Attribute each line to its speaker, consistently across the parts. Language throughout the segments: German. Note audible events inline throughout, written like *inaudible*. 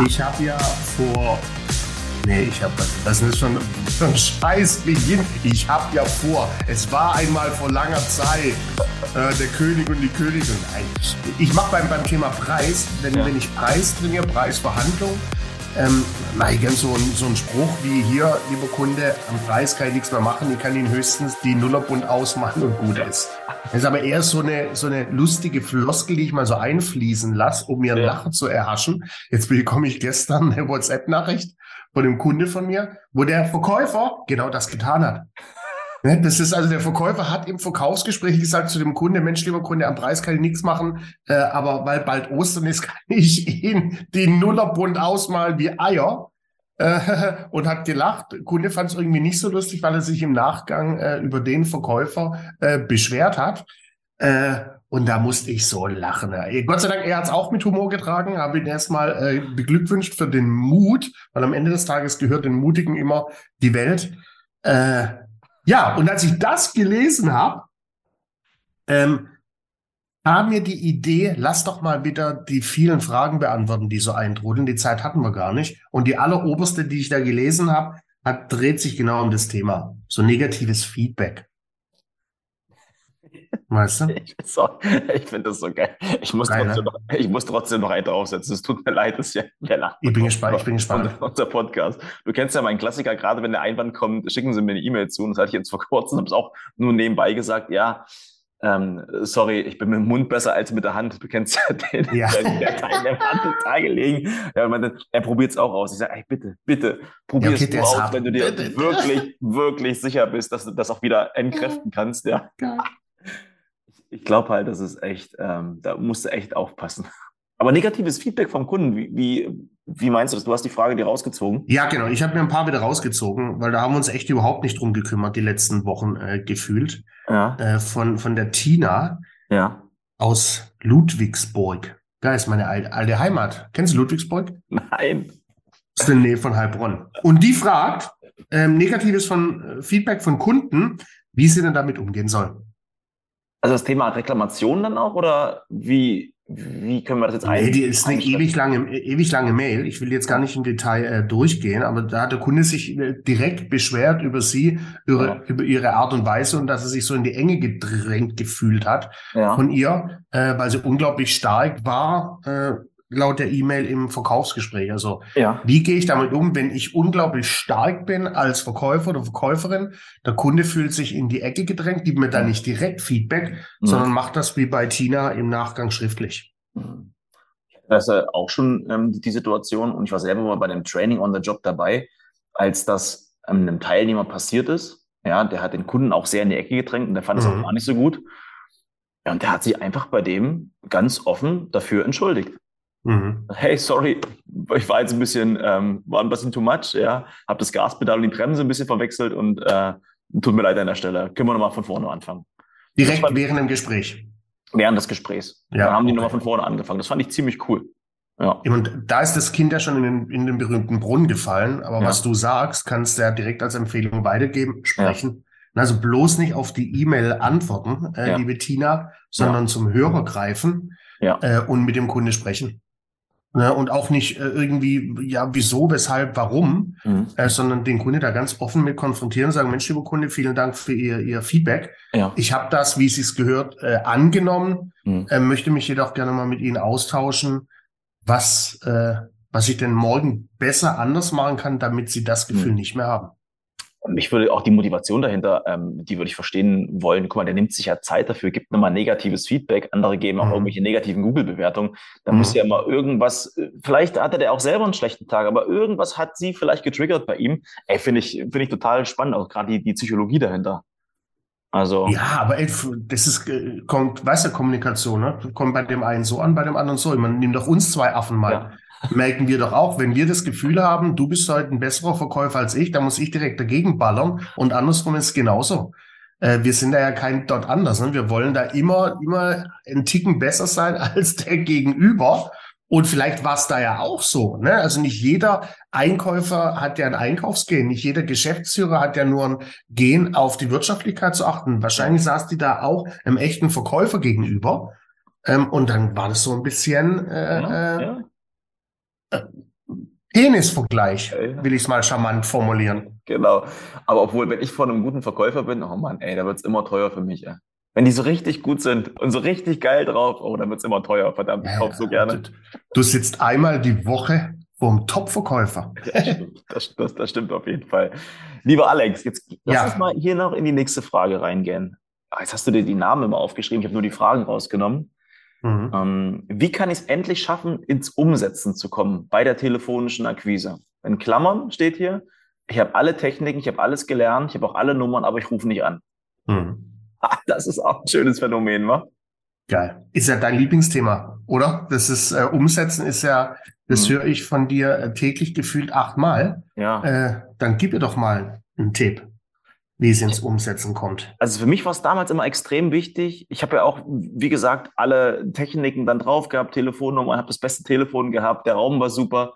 Speaker 1: Ich habe ja vor. Nee, ich habe das ist schon ein Scheißbeginn. Ich habe ja vor. Es war einmal vor langer Zeit äh, der König und die Königin. Nein, ich mache beim, beim Thema Preis, wenn, ja. wenn ich Preis trainiere, Preisverhandlung, ähm, mache ich ganz so, so einen Spruch wie hier, lieber Kunde, am Preis kann ich nichts mehr machen, ich kann Ihnen höchstens die Nullerbund ausmachen und gut ist. Das ist aber eher so eine, so eine lustige Floskel, die ich mal so einfließen lasse, um mir ja. Lachen zu erhaschen. Jetzt bekomme ich gestern eine WhatsApp-Nachricht von einem Kunde von mir, wo der Verkäufer genau das getan hat. Ne, das ist also der Verkäufer hat im Verkaufsgespräch gesagt zu dem Kunde, Mensch, lieber Kunde, am Preis kann ich nichts machen, äh, aber weil bald Ostern ist, *laughs* kann ich Ihnen die Nullerbund ausmalen wie Eier. Äh, *laughs* und hat gelacht. Kunde fand es irgendwie nicht so lustig, weil er sich im Nachgang äh, über den Verkäufer äh, beschwert hat. Äh, und da musste ich so lachen. Gott sei Dank, er hat es auch mit Humor getragen, habe ihn erstmal äh, beglückwünscht für den Mut, weil am Ende des Tages gehört den Mutigen immer die Welt. Äh, ja, und als ich das gelesen habe, ähm, kam mir die Idee, lass doch mal wieder die vielen Fragen beantworten, die so eintrudeln. Die Zeit hatten wir gar nicht. Und die alleroberste, die ich da gelesen habe, hat, dreht sich genau um das Thema. So negatives Feedback.
Speaker 2: Weißt du? Ich, ich finde das so geil. Ich muss, geil, trotzdem ne? noch, ich muss trotzdem noch einen draufsetzen. Es tut mir leid, dass ja
Speaker 1: der Ich bin gespannt, ich bin gespannt.
Speaker 2: Unser Podcast. Du kennst ja meinen Klassiker, gerade wenn der Einwand kommt, schicken Sie mir eine E-Mail zu. Und das hatte ich jetzt vor kurzem, habe es auch nur nebenbei gesagt, ja, ähm, sorry, ich bin mit dem Mund besser als mit der Hand. Du kennst ja den, ja. der, der Teil der Hand total gelegen. Ja, man, er probiert es auch aus. Ich sage, ey, bitte, bitte, probier ja, okay, es aus, wenn du dir wirklich, wirklich sicher bist, dass du das auch wieder entkräften kannst. Ja. Ich glaube halt, das ist echt, ähm, da musst du echt aufpassen. Aber negatives Feedback vom Kunden, wie, wie, wie meinst du das? Du hast die Frage dir rausgezogen?
Speaker 1: Ja, genau. Ich habe mir ein paar wieder rausgezogen, weil da haben wir uns echt überhaupt nicht drum gekümmert, die letzten Wochen äh, gefühlt. Ja. Äh, von, von der Tina ja. aus Ludwigsburg. Da ist meine alte Heimat. Kennst du Ludwigsburg?
Speaker 2: Nein.
Speaker 1: Das ist in der Nähe von Heilbronn. Und die fragt, ähm, negatives von, äh, Feedback von Kunden, wie sie denn damit umgehen soll.
Speaker 2: Also das Thema Reklamation dann auch oder wie, wie können wir das jetzt
Speaker 1: eigentlich? Nee, die ist eine ewig lange, ewig lange Mail. Ich will jetzt gar nicht im Detail äh, durchgehen, aber da hat der Kunde sich äh, direkt beschwert über sie, über, ja. über ihre Art und Weise und dass er sich so in die Enge gedrängt gefühlt hat ja. von ihr, äh, weil sie unglaublich stark war, äh, laut der E-Mail im Verkaufsgespräch. Also ja. wie gehe ich damit um, wenn ich unglaublich stark bin als Verkäufer oder Verkäuferin? Der Kunde fühlt sich in die Ecke gedrängt, gibt mir dann nicht direkt Feedback, mhm. sondern macht das wie bei Tina im Nachgang schriftlich.
Speaker 2: Mhm. Das ist auch schon ähm, die Situation und ich war selber mal bei dem Training on the Job dabei, als das ähm, einem Teilnehmer passiert ist. Ja, der hat den Kunden auch sehr in die Ecke gedrängt und der fand es mhm. auch gar nicht so gut. Ja, und der hat sich einfach bei dem ganz offen dafür entschuldigt. Mhm. Hey, sorry, ich war jetzt ein bisschen, ähm, war ein bisschen too much, ja, habe das Gaspedal und die Bremse ein bisschen verwechselt und äh, tut mir leid an der Stelle. Können wir nochmal von vorne anfangen?
Speaker 1: Direkt war, während dem Gespräch.
Speaker 2: Während des Gesprächs. Ja, Dann haben die nochmal von vorne angefangen. Das fand ich ziemlich cool.
Speaker 1: Ja. Und da ist das Kind ja schon in den, in den berühmten Brunnen gefallen, aber ja. was du sagst, kannst du ja direkt als Empfehlung weitergeben, sprechen. Ja. Also bloß nicht auf die E-Mail antworten, äh, liebe Tina, sondern zum Hörer greifen äh, und mit dem Kunde sprechen. Ne, und auch nicht äh, irgendwie, ja, wieso, weshalb, warum, mhm. äh, sondern den Kunde da ganz offen mit konfrontieren, sagen, Mensch, lieber Kunde, vielen Dank für Ihr, Ihr Feedback. Ja. Ich habe das, wie Sie es gehört, äh, angenommen, mhm. äh, möchte mich jedoch gerne mal mit Ihnen austauschen, was, äh, was ich denn morgen besser anders machen kann, damit Sie das Gefühl mhm. nicht mehr haben
Speaker 2: mich würde auch die Motivation dahinter, ähm, die würde ich verstehen wollen. Guck mal, der nimmt sich ja Zeit dafür, gibt nochmal negatives Feedback, andere geben auch mhm. irgendwelche negativen Google-Bewertungen. Da mhm. muss ja mal irgendwas, äh, vielleicht hatte der auch selber einen schlechten Tag, aber irgendwas hat sie vielleicht getriggert bei ihm. Ey, finde ich, finde ich total spannend, auch gerade die, die Psychologie dahinter.
Speaker 1: Also. Ja, aber ey, das ist, äh, kommt, weißt du, Kommunikation, ne? Kommt bei dem einen so an, bei dem anderen so. Man nimmt doch uns zwei Affen mal. Ja merken wir doch auch, wenn wir das Gefühl haben, du bist heute ein besserer Verkäufer als ich, dann muss ich direkt dagegen ballern und andersrum ist es genauso. Äh, wir sind da ja kein dort anders. Ne? Wir wollen da immer, immer einen Ticken besser sein *laughs* als der Gegenüber. Und vielleicht war es da ja auch so. Ne? Also nicht jeder Einkäufer hat ja ein Einkaufsgehen, nicht jeder Geschäftsführer hat ja nur ein Gehen auf die Wirtschaftlichkeit zu achten. Wahrscheinlich saß die da auch einem echten Verkäufer gegenüber. Ähm, und dann war das so ein bisschen äh, ja, ja Penisvergleich, will ich es mal charmant formulieren.
Speaker 2: Genau. Aber obwohl, wenn ich vor einem guten Verkäufer bin, oh Mann, ey, da wird es immer teuer für mich, ey. Wenn die so richtig gut sind und so richtig geil drauf, oh, dann wird es immer teuer. Verdammt, ich kaufe so gerne.
Speaker 1: Du, du sitzt einmal die Woche vom Top-Verkäufer. *laughs*
Speaker 2: das, das, das, stimmt auf jeden Fall. Lieber Alex, jetzt lass ja. uns mal hier noch in die nächste Frage reingehen. Ah, jetzt hast du dir die Namen immer aufgeschrieben, ich habe nur die Fragen rausgenommen. Mhm. Ähm, wie kann ich es endlich schaffen, ins Umsetzen zu kommen bei der telefonischen Akquise? In Klammern steht hier, ich habe alle Techniken, ich habe alles gelernt, ich habe auch alle Nummern, aber ich rufe nicht an. Mhm. *laughs* Das ist auch ein schönes Phänomen, wa?
Speaker 1: Geil. Ist ja dein Lieblingsthema, oder? Das ist äh, Umsetzen ist ja, das mhm. höre ich von dir äh, täglich gefühlt achtmal. Ja. Äh, dann gib mir doch mal einen Tipp wie es ins Umsetzen kommt?
Speaker 2: Also für mich war es damals immer extrem wichtig. Ich habe ja auch, wie gesagt, alle Techniken dann drauf gehabt, Telefonnummer, habe das beste Telefon gehabt, der Raum war super.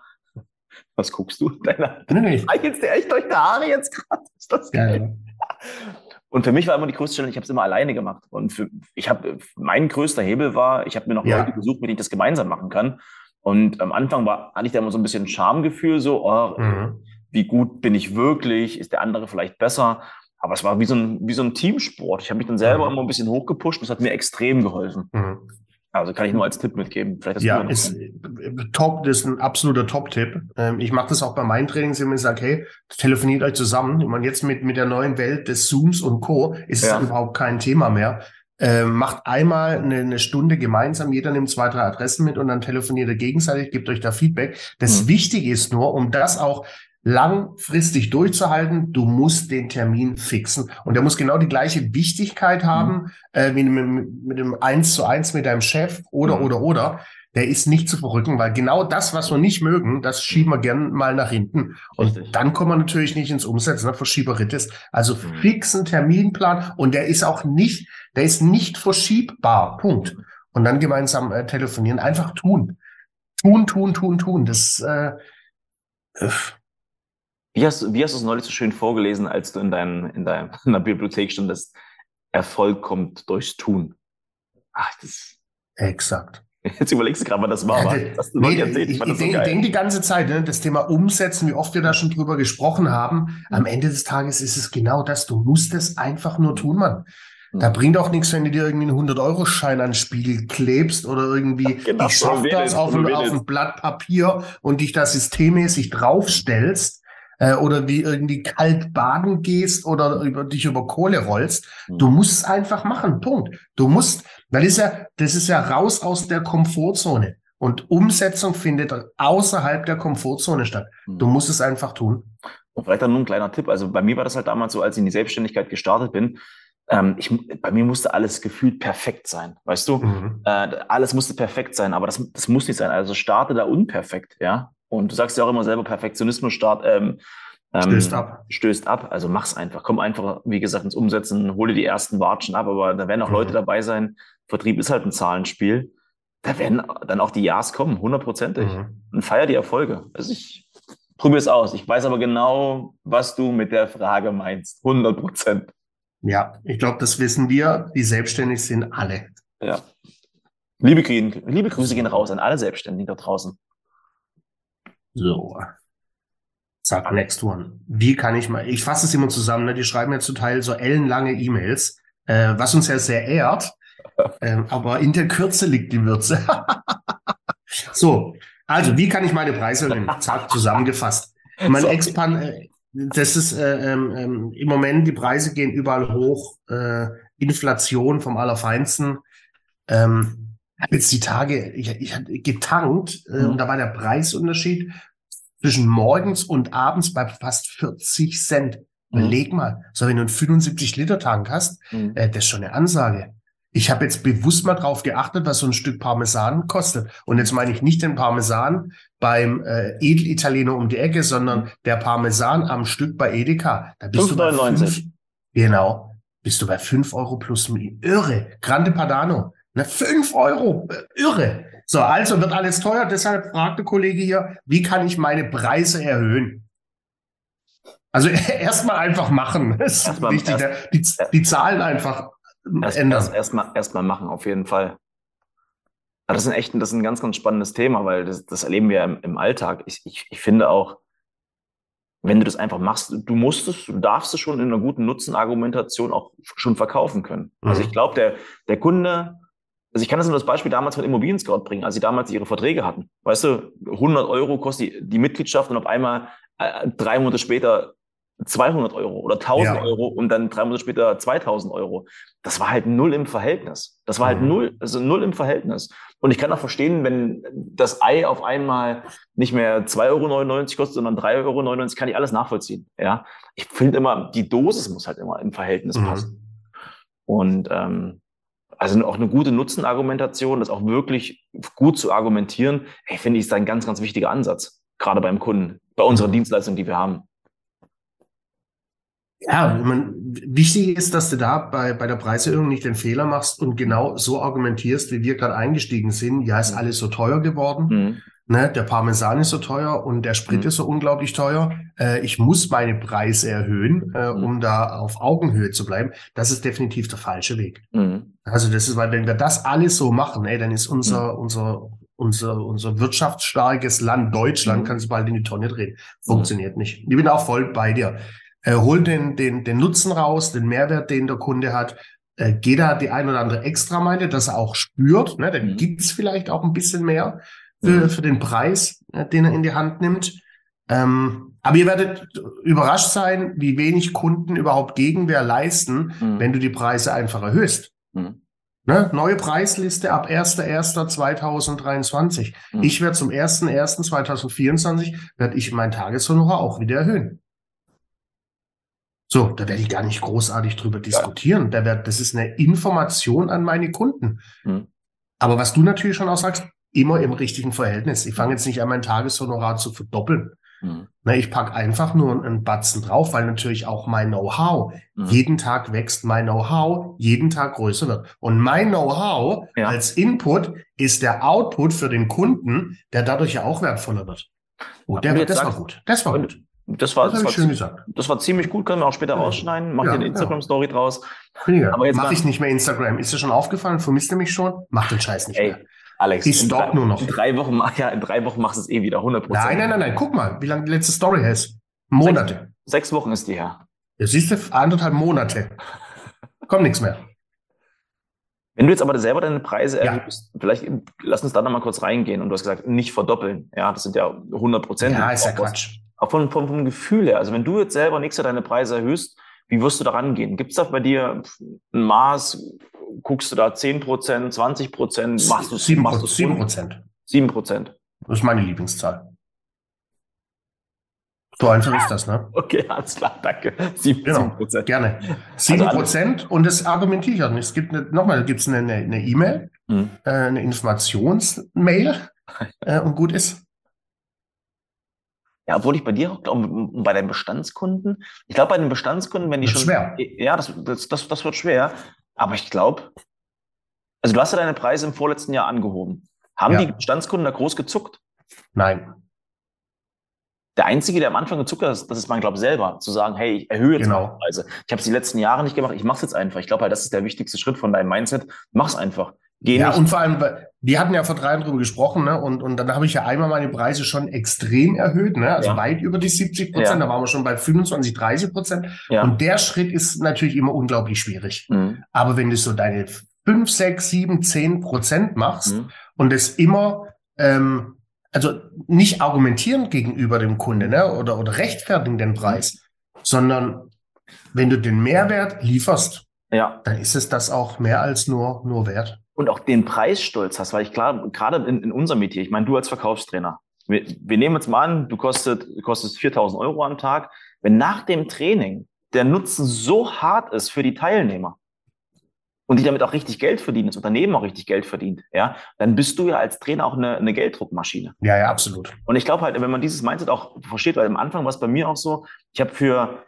Speaker 2: Was guckst du? Deine nee, jetzt dir echt durch die Haare jetzt gerade. Ist das geil? Ja. *laughs* Und für mich war immer die größte Stelle, ich habe es immer alleine gemacht. Und für, ich habe, mein größter Hebel war, ich habe mir noch ja. Leute gesucht, mit denen ich das gemeinsam machen kann. Und am Anfang war, hatte ich da immer so ein bisschen Schamgefühl, so, oh, mhm. wie gut bin ich wirklich? Ist der andere vielleicht besser? Aber es war wie so ein, wie so ein Teamsport. Ich habe mich dann selber mhm. immer ein bisschen hochgepusht und es hat mir extrem geholfen. Mhm. Also kann ich nur als Tipp mitgeben.
Speaker 1: Vielleicht ja, ist top, das ist ein absoluter Top-Tipp. Ähm, ich mache das auch bei meinen Trainings, wenn ich sage, hey, telefoniert euch zusammen. Ich meine, jetzt mit, mit der neuen Welt des Zooms und Co. ist ja. es überhaupt kein Thema mehr. Ähm, macht einmal eine, eine, Stunde gemeinsam, jeder nimmt zwei, drei Adressen mit und dann telefoniert er gegenseitig, gebt euch da Feedback. Das mhm. Wichtige ist nur, um das auch langfristig durchzuhalten, du musst den Termin fixen. Und der muss genau die gleiche Wichtigkeit haben mhm. äh, wie mit, mit dem Eins zu eins mit deinem Chef oder, mhm. oder, oder. Der ist nicht zu verrücken, weil genau das, was wir nicht mögen, das schieben wir gern mal nach hinten. Und Richtig. dann kommen wir natürlich nicht ins Umsetzen, ne? Verschieberitis. Also mhm. fixen Terminplan und der ist auch nicht, der ist nicht verschiebbar. Punkt. Und dann gemeinsam äh, telefonieren, einfach tun. Tun, tun, tun, tun. Das äh,
Speaker 2: äh wie hast, wie hast du es neulich so schön vorgelesen, als du in, deinem, in, deinem, *laughs* in der Bibliothek standest? Erfolg kommt durchs Tun.
Speaker 1: Ach, das. Exakt.
Speaker 2: Jetzt überlegst du gerade, was das war. Ja, das,
Speaker 1: nee, ich, ich, ich denke denk die ganze Zeit, ne, das Thema Umsetzen, wie oft wir da schon drüber gesprochen haben. Am Ende des Tages ist es genau das. Du musst es einfach nur tun, Mann. Da bringt auch nichts, wenn du dir irgendwie einen 100-Euro-Schein an den Spiegel klebst oder irgendwie, genau, ich schaff das auf ein, auf ein Blatt Papier und dich da systemmäßig draufstellst äh, oder wie irgendwie kalt baden gehst oder über, dich über Kohle rollst. Mhm. Du musst es einfach machen. Punkt. Du musst, weil das ist ja, das ist ja raus aus der Komfortzone. Und Umsetzung findet außerhalb der Komfortzone statt. Mhm. Du musst es einfach tun.
Speaker 2: Und vielleicht dann nur ein kleiner Tipp. Also bei mir war das halt damals so, als ich in die Selbstständigkeit gestartet bin, ähm, ich, bei mir musste alles gefühlt perfekt sein, weißt du? Mhm. Äh, alles musste perfekt sein, aber das, das muss nicht sein. Also starte da unperfekt, ja. Und du sagst ja auch immer selber, Perfektionismus start, ähm, ähm, stößt ab. Stößt ab. Also mach's einfach. Komm einfach, wie gesagt, ins Umsetzen, hole die ersten Watschen ab, aber da werden auch mhm. Leute dabei sein. Vertrieb ist halt ein Zahlenspiel. Da werden dann auch die Ja's kommen, hundertprozentig. Mhm. Und feier die Erfolge. Also ich probiere es aus. Ich weiß aber genau, was du mit der Frage meinst. 100 Prozent.
Speaker 1: Ja, ich glaube, das wissen wir. Die selbstständig sind alle.
Speaker 2: Ja. Liebe, liebe Grüße gehen raus an alle Selbstständigen da draußen.
Speaker 1: So. Sag next one. Wie kann ich mal, ich fasse es immer zusammen, ne? die schreiben ja zu Teil so ellenlange E-Mails, äh, was uns ja sehr ehrt, äh, aber in der Kürze liegt die Würze. *laughs* so, also wie kann ich meine Preise erhöhen? Zack, zusammengefasst. Mein so. Expand, äh, das ist äh, ähm, ähm, im Moment, die Preise gehen überall hoch, äh, Inflation vom Allerfeinsten. Ähm, habe jetzt die Tage, ich, ich hatte getankt äh, mhm. und da war der Preisunterschied zwischen morgens und abends bei fast 40 Cent. Mhm. Überleg mal, so wenn du einen 75 Liter Tank hast, mhm. äh, das ist schon eine Ansage. Ich habe jetzt bewusst mal drauf geachtet, was so ein Stück Parmesan kostet. Und jetzt meine ich nicht den Parmesan beim äh, Edelitaliener um die Ecke, sondern mhm. der Parmesan am Stück bei Edeka. Da bist 5, du bei 5, Genau. Bist du bei 5 Euro plus Irre. Grande Padano. Ne, 5 Euro. Irre. So, also wird alles teuer. Deshalb fragt der Kollege hier, wie kann ich meine Preise erhöhen? Also *laughs* erstmal einfach machen. *laughs* Das ist erstmal, wichtig. Erst, die, die, Zahlen einfach
Speaker 2: erst, ändern. Erstmal erst, erst machen, auf jeden Fall. Das ist, ein echt, das ist ein ganz, ganz spannendes Thema, weil das, das erleben wir im, im Alltag. Ich, ich, ich finde auch, wenn du das einfach machst, du musst es, du darfst es schon in einer guten Nutzenargumentation auch schon verkaufen können. Also mhm. Also ich glaube, der, der Kunde, also ich kann das nur das Beispiel damals mit Immobilien Scout bringen, als sie damals ihre Verträge hatten. Weißt du, 100 Euro kostet die, die Mitgliedschaft und auf einmal äh, drei Monate später 200 Euro oder 1000 ja. Euro und dann drei Monate später 2000 Euro. Das war halt null im Verhältnis. Das war halt mhm. null, also null im Verhältnis. Und ich kann auch verstehen, wenn das Ei auf einmal nicht mehr 2,99 Euro kostet, sondern 3,99 Euro, kann ich alles nachvollziehen. Ja, ich finde immer, die Dosis muss halt immer im Verhältnis mhm. passen. Und ähm, also auch eine gute Nutzenargumentation, das auch wirklich gut zu argumentieren, hey, finde ich, ist ein ganz, ganz wichtiger Ansatz, gerade beim Kunden, bei unserer. Dienstleistung, die wir haben.
Speaker 1: Ja, man, wichtig ist, dass du da bei, bei der Preiserhöhung nicht den Fehler machst und genau so argumentierst, wie wir gerade eingestiegen sind. Ja, ist mhm. alles so teuer geworden. Mhm. Ne, der Parmesan ist so teuer und der Sprit mhm. ist so unglaublich teuer. Äh, ich muss meine Preise erhöhen, äh, mhm. um da auf Augenhöhe zu bleiben. Das ist definitiv der falsche Weg. Mhm. Also das ist, weil wenn wir das alles so machen, ey, dann ist unser, mhm. unser, unser, unser wirtschaftsstarkes Land Deutschland, mhm. kannst du bald in die Tonne drehen. Funktioniert nicht. Ich bin auch voll bei dir. Äh, hol den, den, den Nutzen raus, den Mehrwert, den der Kunde hat. Äh, geht da die ein oder andere Extrameile, dass er auch spürt. Ne? Dann mhm. gibt's vielleicht auch ein bisschen mehr für, mhm. für den Preis, äh, den er in die Hand nimmt. Ähm, aber ihr werdet überrascht sein, wie wenig Kunden überhaupt Gegenwehr leisten, mhm. wenn du die Preise einfach erhöhst. Mhm. Ne? Neue Preisliste ab 1.1.2023. Mhm. Ich werde zum 1.1.2024 werde ich mein Tageshonorar auch wieder erhöhen. So, da werde ich gar nicht großartig drüber diskutieren. Da werd, das ist eine Information an meine Kunden. Mhm. Aber was du natürlich schon auch sagst, immer im richtigen Verhältnis. Ich fange jetzt nicht an, mein Tageshonorar zu verdoppeln. Mhm. Na, ich packe einfach nur einen Batzen drauf, weil natürlich auch mein Know-how, mhm. jeden Tag wächst mein Know-how, jeden Tag größer wird. Und mein Know-how ja. als Input ist der Output für den Kunden, der dadurch ja auch wertvoller wird. Oh, der, das sagst, war gut. Das war gut.
Speaker 2: Das war, das, das, war, schön gesagt. das war ziemlich gut, können wir auch später ja. rausschneiden. Mach ja, dir eine Instagram-Story ja. draus.
Speaker 1: Ja. Aber jetzt mache ich nicht mehr Instagram. Ist dir schon aufgefallen? Vermisst du mich schon? Mach den Scheiß nicht Ey, mehr.
Speaker 2: Alex, ich stopp nur noch. In drei Wochen, ja, in drei Wochen machst du es eh wieder 100
Speaker 1: Nein, nein, nein, nein. Guck mal, wie lange die letzte Story ist. Monate.
Speaker 2: Sechs, sechs Wochen ist die her.
Speaker 1: Ja, siehst du, anderthalb Monate. Kommt nichts mehr.
Speaker 2: Wenn du jetzt aber selber deine Preise erhöhst, ja. vielleicht lass uns da nochmal kurz reingehen. Und du hast gesagt, nicht verdoppeln. Ja, das sind ja 100 Prozent.
Speaker 1: Ja, ist ja Quatsch.
Speaker 2: Auch vom, vom, vom Gefühl her. Also wenn du jetzt selber nächstes Jahr deine Preise erhöhst, wie wirst du da rangehen? Gibt es da bei dir ein Maß? Guckst du da 10 Prozent, 20 Prozent?
Speaker 1: Machst du 7 Prozent?
Speaker 2: 7 Prozent.
Speaker 1: Das ist meine Lieblingszahl. So einfach ist das, ne? *laughs*
Speaker 2: Okay, alles klar, danke. 7
Speaker 1: genau, Prozent. Gerne. 7 also Prozent und das argumentiere ich auch nicht. Es gibt eine, nochmal, gibt es eine E-Mail, e mhm. äh, eine Informationsmail *laughs* äh, und gut ist.
Speaker 2: Ja, obwohl ich bei dir auch glaube, bei deinen Bestandskunden, ich glaube, bei den Bestandskunden, wenn die
Speaker 1: das
Speaker 2: schon.
Speaker 1: schwer.
Speaker 2: Ja, das, das, das, das wird schwer. Aber ich glaube, also du hast ja deine Preise im vorletzten Jahr angehoben. Haben ja. die Bestandskunden da groß gezuckt?
Speaker 1: Nein.
Speaker 2: Der Einzige, der am Anfang gezuckt hat, das ist man, glaube selber, zu sagen, hey, ich erhöhe jetzt
Speaker 1: genau.
Speaker 2: meine Preise. Ich habe es die letzten Jahre nicht gemacht, ich mache es jetzt einfach. Ich glaube halt, das ist der wichtigste Schritt von deinem Mindset. Mach es einfach.
Speaker 1: Geh ja, nicht. und vor allem, wir hatten ja vor drei Jahren drüber gesprochen, ne? Und, und dann habe ich ja einmal meine Preise schon extrem erhöht, ne? Also ja. weit über die 70 Prozent. Ja. Da waren wir schon bei 25, 30 Prozent. Ja. Und der Schritt ist natürlich immer unglaublich schwierig. Mhm. Aber wenn du so deine 5, 6, 7, 10 Prozent machst mhm. und es immer, ähm, also nicht argumentieren gegenüber dem Kunde, ne? Oder, oder rechtfertigen den Preis, sondern wenn du den Mehrwert lieferst, ja. dann ist es das auch mehr als nur, nur wert
Speaker 2: und auch den Preisstolz hast, weil ich klar, gerade in, in unserem Metier, ich meine, du als Verkaufstrainer, wir, wir nehmen jetzt mal an, du kostet, kostest 4000 Euro am Tag. Wenn nach dem Training der Nutzen so hart ist für die Teilnehmer und die damit auch richtig Geld verdienen, das Unternehmen auch richtig Geld verdient, ja, dann bist du ja als Trainer auch eine, eine Gelddruckmaschine.
Speaker 1: Ja, ja, absolut.
Speaker 2: Und ich glaube halt, wenn man dieses Mindset auch versteht, weil am Anfang war es bei mir auch so, ich habe für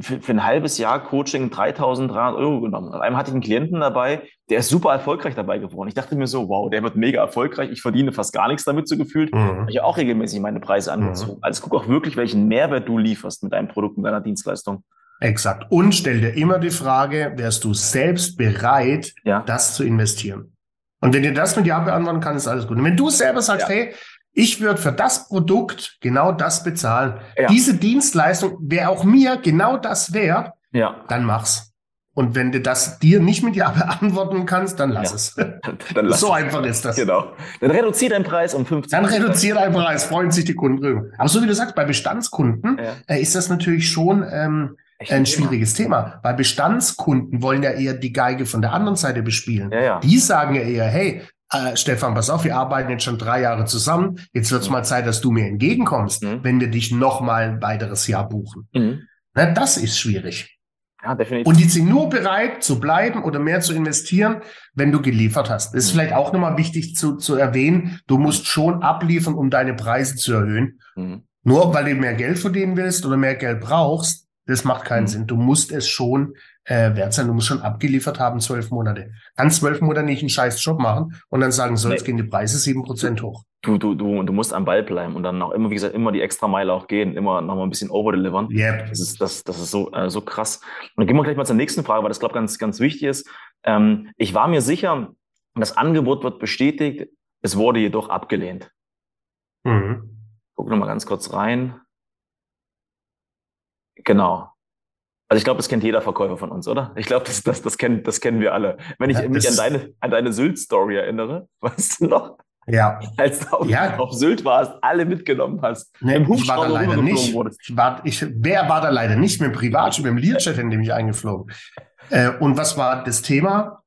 Speaker 2: für, für ein halbes Jahr Coaching 3.300 Euro genommen. An einem hatte ich einen Klienten dabei, der ist super erfolgreich dabei geworden. Ich dachte mir so, wow, der wird mega erfolgreich. Ich verdiene fast gar nichts damit so gefühlt. Mhm. Ich habe auch regelmäßig meine Preise angezogen. Mhm. Also guck auch wirklich, welchen Mehrwert du lieferst mit deinem Produkt und deiner Dienstleistung.
Speaker 1: Exakt. Und stell dir immer die Frage, wärst du selbst bereit, ja. das zu investieren? Und wenn dir das mit Ja beantworten kann, ist alles gut. Und wenn du selber sagst,
Speaker 2: Ja.
Speaker 1: hey, ich würde für das Produkt genau das bezahlen,
Speaker 2: Ja.
Speaker 1: diese Dienstleistung wäre auch mir genau das wert,
Speaker 2: Ja,
Speaker 1: dann mach's. Und wenn du das dir nicht mit Ja *laughs* beantworten kannst, dann lass
Speaker 2: Ja.
Speaker 1: es. *laughs*
Speaker 2: dann lass
Speaker 1: so einfach ist das.
Speaker 2: Genau. Dann reduziere deinen Preis um 50
Speaker 1: Dann reduziert deinen Preis, freuen sich die Kunden drüber. Aber so wie du sagst, bei Bestandskunden
Speaker 2: Ja.
Speaker 1: äh, ist das natürlich schon ähm,
Speaker 2: Echt
Speaker 1: ein
Speaker 2: Thema.
Speaker 1: schwieriges Thema. Weil Bestandskunden wollen ja eher die Geige von der anderen Seite bespielen.
Speaker 2: Ja.
Speaker 1: Die sagen ja eher, hey, äh, Stefan, pass auf, wir arbeiten jetzt schon drei Jahre zusammen. Jetzt wird es
Speaker 2: Mhm.
Speaker 1: mal Zeit, dass du mir entgegenkommst,
Speaker 2: Mhm.
Speaker 1: wenn wir dich noch mal ein weiteres Jahr buchen.
Speaker 2: Mhm.
Speaker 1: Na, das ist schwierig.
Speaker 2: Ja, definitiv.
Speaker 1: Und die sind nur bereit zu bleiben oder mehr zu investieren, wenn du geliefert hast. Das ist
Speaker 2: Mhm.
Speaker 1: vielleicht auch nochmal wichtig zu, zu erwähnen. Du musst schon abliefern, um deine Preise zu erhöhen.
Speaker 2: Mhm.
Speaker 1: Nur weil du mehr Geld verdienen willst oder mehr Geld brauchst, das macht keinen
Speaker 2: Mhm.
Speaker 1: Sinn. Du musst es schon äh, wert sein. Du musst schon abgeliefert haben, zwölf Monate. Kannst zwölf Monate nicht einen scheiß Job machen und dann sagen, so,
Speaker 2: Nee.
Speaker 1: jetzt gehen die Preise sieben Prozent hoch.
Speaker 2: Du, du, du, du musst am Ball bleiben und dann auch immer, wie gesagt, immer die extra Meile auch gehen, immer noch mal ein bisschen overdelivern.
Speaker 1: Yep.
Speaker 2: Das ist, das, das ist so, äh, so krass. Und dann gehen wir gleich mal zur nächsten Frage, weil das, glaube ich, ganz, ganz wichtig ist. Ähm, ich war mir sicher, das Angebot wird bestätigt, es wurde jedoch abgelehnt.
Speaker 1: Mhm.
Speaker 2: Guck noch mal ganz kurz rein. Genau. Also ich glaube, das kennt jeder Verkäufer von uns, oder? Ich glaube, das, das, das, kennen, das kennen wir alle. Wenn ich
Speaker 1: Ja,
Speaker 2: mich an deine, an deine Sylt-Story erinnere, *laughs* weißt du noch,
Speaker 1: Ja.
Speaker 2: als du auf,
Speaker 1: Ja.
Speaker 2: auf Sylt warst, alle mitgenommen hast,
Speaker 1: Nee,
Speaker 2: im
Speaker 1: ich war da
Speaker 2: Hubschrauber
Speaker 1: leider nicht. Ich war, ich, wer war da leider nicht mit dem Privatjet, mit dem Learjet, in dem ich eingeflogen. Äh, und was war das Thema?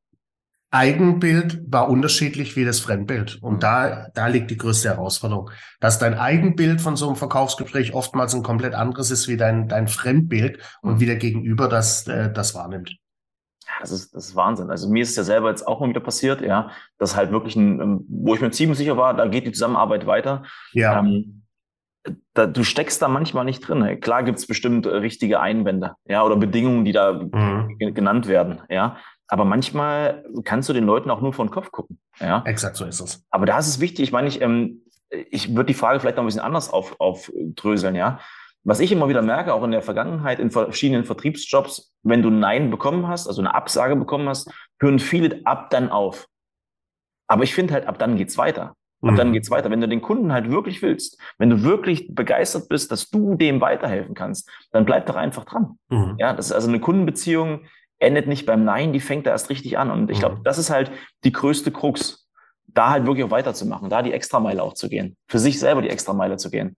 Speaker 1: Eigenbild war unterschiedlich wie das Fremdbild. Und
Speaker 2: Mhm.
Speaker 1: da, da liegt die größte Herausforderung. Dass dein Eigenbild von so einem Verkaufsgespräch oftmals ein komplett anderes ist wie dein, dein Fremdbild und
Speaker 2: Mhm.
Speaker 1: wie der Gegenüber das, äh, das wahrnimmt.
Speaker 2: Das ist, das ist Wahnsinn. Also mir ist es ja selber jetzt auch mal wieder passiert, ja, dass halt wirklich ein, ähm, wo ich mir ziemlich sicher war, da geht die Zusammenarbeit weiter.
Speaker 1: Ja.
Speaker 2: Ähm, da, du steckst da manchmal nicht drin. Klar gibt's bestimmt äh, richtige Einwände, ja, oder Bedingungen, die da
Speaker 1: Mhm.
Speaker 2: ge- genannt werden, ja. Aber manchmal kannst du den Leuten auch nur vor den Kopf gucken, ja.
Speaker 1: Exakt so ist es.
Speaker 2: Aber da ist es wichtig, ich meine, ich, ähm, ich würde die Frage vielleicht noch ein bisschen anders auf, aufdröseln, ja. Was ich immer wieder merke, auch in der Vergangenheit, in verschiedenen Vertriebsjobs, wenn du Nein bekommen hast, also eine Absage bekommen hast, hören viele ab dann auf. Aber ich finde halt, ab dann geht's weiter. Ab dann
Speaker 1: Mhm.
Speaker 2: geht's weiter. Wenn du den Kunden halt wirklich willst, wenn du wirklich begeistert bist, dass du dem weiterhelfen kannst, dann bleib doch einfach dran.
Speaker 1: Mhm.
Speaker 2: Ja, das ist also eine Kundenbeziehung endet nicht beim Nein, die fängt da erst richtig an. Und ich glaube,
Speaker 1: Mhm.
Speaker 2: das ist halt die größte Krux, da halt wirklich auch weiterzumachen, da die Extrameile auch zu gehen, für sich selber die Extrameile zu gehen.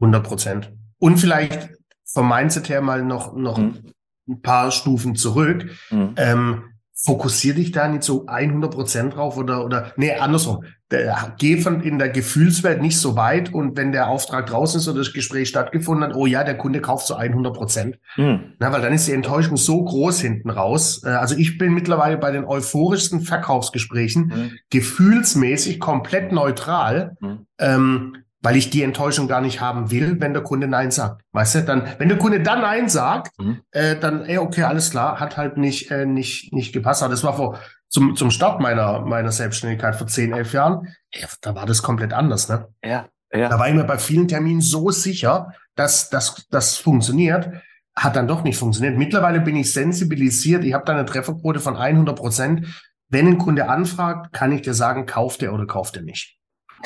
Speaker 1: 100 Prozent. Und vielleicht vom Mindset her mal noch, noch
Speaker 2: Mhm.
Speaker 1: ein paar Stufen zurück.
Speaker 2: Mhm.
Speaker 1: Ähm, fokussier dich da nicht so 100 Prozent drauf oder, oder, nee, andersrum. Der, geh von in der Gefühlswelt nicht so weit und wenn der Auftrag draußen ist oder das Gespräch stattgefunden hat, oh ja, der Kunde kauft zu 100 Prozent.
Speaker 2: Mhm.
Speaker 1: Na, weil dann ist die Enttäuschung so groß hinten raus. Äh, Also ich bin mittlerweile bei den euphorischsten Verkaufsgesprächen
Speaker 2: Mhm.
Speaker 1: gefühlsmäßig komplett neutral,
Speaker 2: Mhm.
Speaker 1: ähm, weil ich die Enttäuschung gar nicht haben will, wenn der Kunde Nein sagt. Weißt du, dann, wenn der Kunde dann Nein sagt,
Speaker 2: Mhm.
Speaker 1: äh, dann, ey, okay, alles klar, hat halt nicht, äh, nicht, nicht gepasst. Aber das war vor, zum, zum Start meiner, meiner Selbstständigkeit vor 10, 11 Jahren. Ja, da war das komplett anders, ne?
Speaker 2: Ja, ja.
Speaker 1: Da war ich mir bei vielen Terminen so sicher, dass dass das funktioniert. Hat dann doch nicht funktioniert. Mittlerweile bin ich sensibilisiert. Ich habe da eine Trefferquote von 100 Prozent. Wenn ein Kunde anfragt, kann ich dir sagen, kauft er oder kauft er nicht.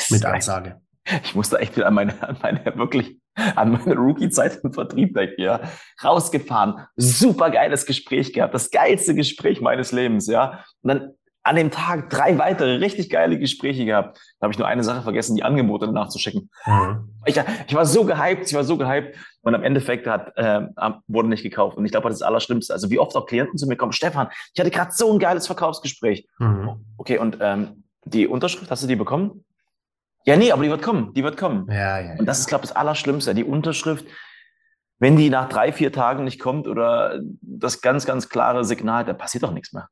Speaker 1: Mit Ansage. *laughs*
Speaker 2: Ich musste echt wieder an meine, an meine wirklich, an meine Rookie-Zeit im Vertrieb denken, ja. Rausgefahren, super geiles Gespräch gehabt, das geilste Gespräch meines Lebens, ja. Und dann an dem Tag drei weitere richtig geile Gespräche gehabt. Da habe ich nur eine Sache vergessen, die Angebote nachzuschicken.
Speaker 1: Mhm.
Speaker 2: Ich, ich war so gehypt, ich war so gehypt und am Endeffekt hat, äh, wurde nicht gekauft. Und ich glaube, das ist das Allerschlimmste. Also wie oft auch Klienten zu mir kommen, Stefan, ich hatte gerade so ein geiles Verkaufsgespräch.
Speaker 1: Mhm.
Speaker 2: Okay, und ähm, die Unterschrift, hast du die bekommen? Ja, nee, aber die wird kommen, die wird kommen.
Speaker 1: Ja, ja.
Speaker 2: Und das ist, glaube ich, das Allerschlimmste. Die Unterschrift, wenn die nach drei, vier Tagen nicht kommt oder das ganz, ganz klare Signal, da passiert doch nichts mehr.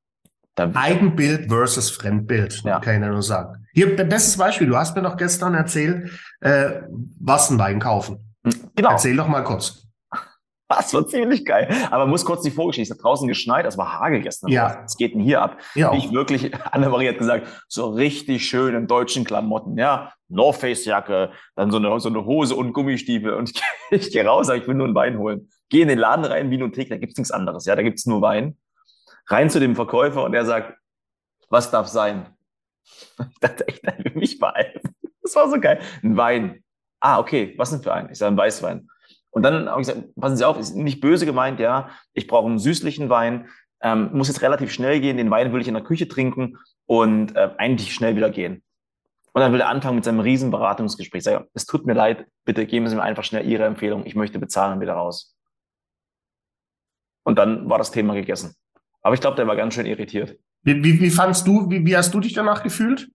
Speaker 2: Da,
Speaker 1: Eigenbild versus Fremdbild,
Speaker 2: Ja.
Speaker 1: kann ich nur sagen. Hier, bestes Beispiel. Du hast mir doch gestern erzählt, äh, was ein Wein kaufen.
Speaker 2: genau,
Speaker 1: Erzähl doch mal kurz.
Speaker 2: Das war ziemlich geil. Aber muss kurz die Vorgeschichte. Es hat draußen geschneit, es war Hagel gestern.
Speaker 1: Ja.
Speaker 2: Was geht denn hier ab?
Speaker 1: Ja,
Speaker 2: Ich wirklich, Annemarie hat gesagt, so richtig schön in deutschen Klamotten, ja. North Face Jacke, dann so eine, so eine Hose und Gummistiefel. Und *laughs* ich, ich gehe raus, sag, ich will nur einen Wein holen. Gehe in den Laden rein, Winothek, da gibt's nichts anderes, ja. Da gibt's nur Wein. Rein zu dem Verkäufer und er sagt, was darf sein? *laughs* Ich dachte echt, er will mich beeilen. Das war so geil. Ein Wein. Ah, okay, was denn für ein? Ich sage, ein Weißwein. Und dann habe ich gesagt, passen Sie auf, ist nicht böse gemeint, ja. Ich brauche einen süßlichen Wein, ähm, muss jetzt relativ schnell gehen, den Wein will ich in der Küche trinken und äh, eigentlich schnell wieder gehen. Und dann will er anfangen mit seinem riesen Beratungsgespräch. Sage, es tut mir leid, bitte geben Sie mir einfach schnell Ihre Empfehlung, ich möchte bezahlen und wieder raus. Und dann war das Thema gegessen. Aber ich glaube, der war ganz schön irritiert.
Speaker 1: Wie, wie, wie fandst du, wie, wie hast du dich danach gefühlt?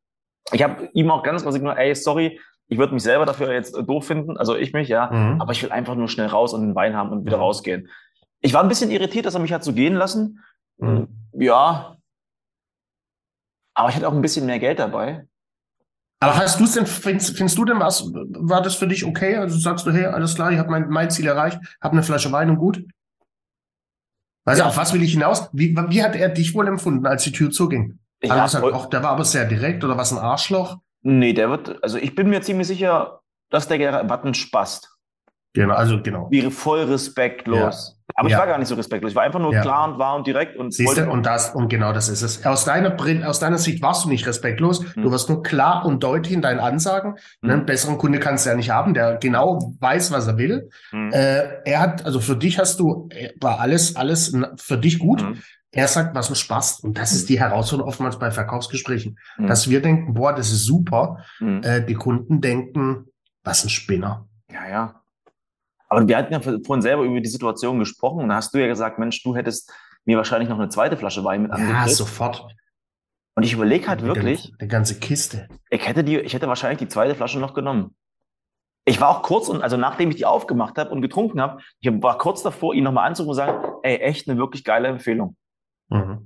Speaker 2: Ich habe ihm auch ganz klar gesagt, ey, sorry, ich würde mich selber dafür jetzt doof finden, also ich mich, ja, mhm. aber ich will einfach nur schnell raus und den Wein haben und wieder mhm. rausgehen. Ich war ein bisschen irritiert, dass er mich hat so gehen lassen. Mhm. Ja. Aber ich hatte auch ein bisschen mehr Geld dabei.
Speaker 1: Aber hast du es denn, findest, findest, du denn was, war das für dich okay? Also sagst du, hey, alles klar, ich habe mein, mein Ziel erreicht, habe eine Flasche Wein und gut? Weißt ja. du, auf was will ich hinaus? Wie, wie hat er dich wohl empfunden, als die Tür zuging? Hat gesagt, auch, der war aber sehr direkt oder was ein Arschloch?
Speaker 2: Nee, der wird, also ich bin mir ziemlich sicher, dass der Button spast.
Speaker 1: Genau, also genau.
Speaker 2: Wäre voll respektlos. Ja. Aber ja. ich war gar nicht so respektlos. Ich war einfach nur ja. klar und wahr und direkt. Und
Speaker 1: Siehst du, und das, und genau das ist es. Aus deiner, aus deiner Sicht warst du nicht respektlos. Hm. Du warst nur klar und deutlich in deinen Ansagen. Hm. Einen besseren Kunde kannst du ja nicht haben, der genau weiß, was er will. Hm. Äh, er hat, also für dich hast du, äh, war alles, alles für dich gut. Er sagt, was uns Spaß. Und das ist hm. die Herausforderung oftmals bei Verkaufsgesprächen. Hm. Dass wir denken, boah, das ist super. Äh, die Kunden denken, was ein Spinner.
Speaker 2: Ja, ja. Aber wir hatten ja vorhin selber über die Situation gesprochen und da hast du ja gesagt, Mensch, du hättest mir wahrscheinlich noch eine zweite Flasche Wein mit
Speaker 1: angekriegt. Ja, sofort.
Speaker 2: Und ich überlege halt wirklich.
Speaker 1: Eine ganze Kiste.
Speaker 2: Ich hätte, die, ich hätte wahrscheinlich die zweite Flasche noch genommen. Ich war auch kurz, und also nachdem ich die aufgemacht habe und getrunken habe, ich war kurz davor, ihn nochmal anzurufen und sagen, ey, echt eine wirklich geile Empfehlung. Mhm.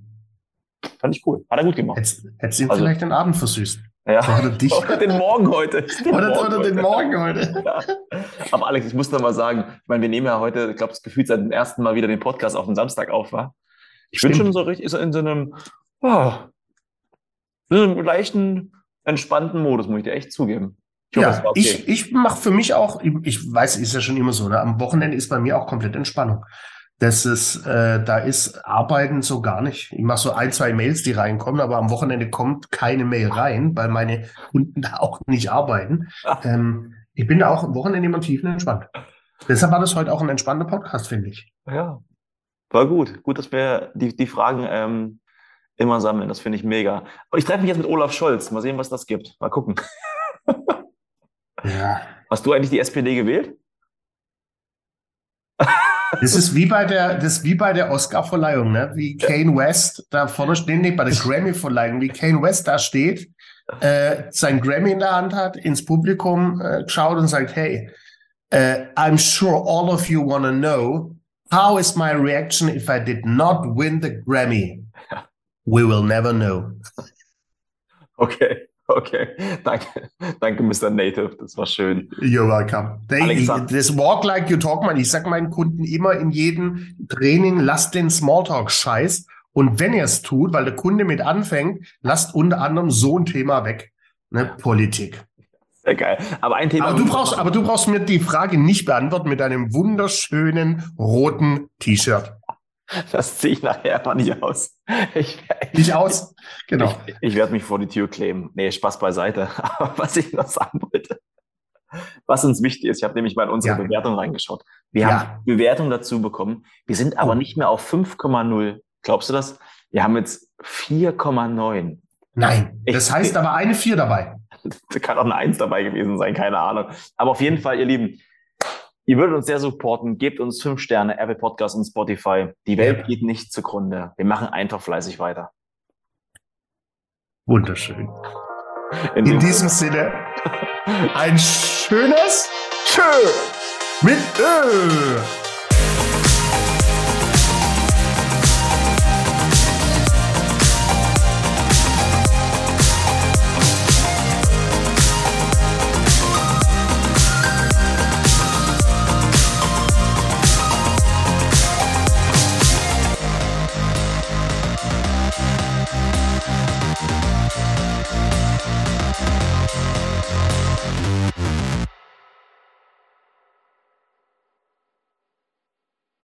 Speaker 2: Fand ich cool. Hat er gut gemacht.
Speaker 1: Hättest, hättest ihm also, vielleicht den Abend versüßt.
Speaker 2: Ja. Oder, dich. *laughs* oder den Morgen heute.
Speaker 1: Den *laughs* oder, Morgen oder den Morgen heute. *laughs*
Speaker 2: Ja. Aber Alex, ich muss noch mal sagen, ich meine, wir nehmen ja heute, ich glaube, das Gefühl seit dem ersten Mal wieder den Podcast auf den Samstag auf, war. Ich Stimmt. bin schon so richtig in so einem, oh, in einem leichten, entspannten Modus, muss ich dir echt zugeben.
Speaker 1: Ich hoffe, ja, okay. ich, ich mache für mich auch, ich weiß, ist ja schon immer so, ne? am Wochenende ist bei mir auch komplett Entspannung das ist, äh, da ist Arbeiten so gar nicht. Ich mache so ein, zwei Mails, die reinkommen, aber am Wochenende kommt keine Mail rein, weil meine Kunden *laughs* da auch nicht arbeiten. *laughs* Ähm, ich bin da auch am Wochenende immer tiefenentspannt. Deshalb war das heute auch ein entspannter Podcast, finde ich.
Speaker 2: Ja, war gut. Gut, dass wir die, die Fragen ähm, immer sammeln. Das finde ich mega. Und ich treffe mich jetzt mit Olaf Scholz. Mal sehen, was das gibt. Mal gucken. *laughs* ja. Hast du eigentlich die SPD gewählt?
Speaker 1: Das ist wie bei der, das wie bei der Oscar-Verleihung, ne? Wie Kane West da vorne steht, nee, bei der Grammy-Verleihung, wie Kane West da steht, äh, sein Grammy in der Hand hat, ins Publikum äh, schaut und sagt, hey, uh, I'm sure all of you want to know how is my reaction if I did not win the Grammy? We will never know.
Speaker 2: Okay. Okay, danke, danke, Mr. Native, das war schön.
Speaker 1: You're welcome. They, das Walk Like You Talk, man, ich sage meinen Kunden immer in jedem Training, lasst den Smalltalk-Scheiß. Und wenn ihr es tut, weil der Kunde mit anfängt, lasst unter anderem so ein Thema weg. Ne? Politik.
Speaker 2: Sehr geil. Aber ein Thema.
Speaker 1: Aber du, brauchst, aber du brauchst mir die Frage nicht beantworten mit einem wunderschönen roten T-Shirt. *laughs*
Speaker 2: Das ziehe ich nachher mal nicht aus.
Speaker 1: Ich, nicht aus?
Speaker 2: Genau. Ich, ich werde mich vor die Tür kleben. Nee, Spaß beiseite. *laughs* Aber was ich noch sagen wollte, was uns wichtig ist, ich habe nämlich mal in unsere ja. Bewertung reingeschaut. Wir ja. haben Bewertung dazu bekommen. Wir sind aber oh. nicht mehr auf 5,0. Glaubst du das? Wir haben jetzt 4,9.
Speaker 1: Nein, das heißt aber eine 4 dabei. *laughs*
Speaker 2: Da kann auch eine 1 dabei gewesen sein, keine Ahnung. Aber auf jeden Fall, ihr Lieben, Ihr würdet uns sehr supporten. Gebt uns fünf Sterne, Apple Podcast und Spotify. Die Welt ja. geht nicht zugrunde. Wir machen einfach fleißig weiter.
Speaker 1: Wunderschön. In, In diesem Sinne, ein schönes Tschö mit Ö.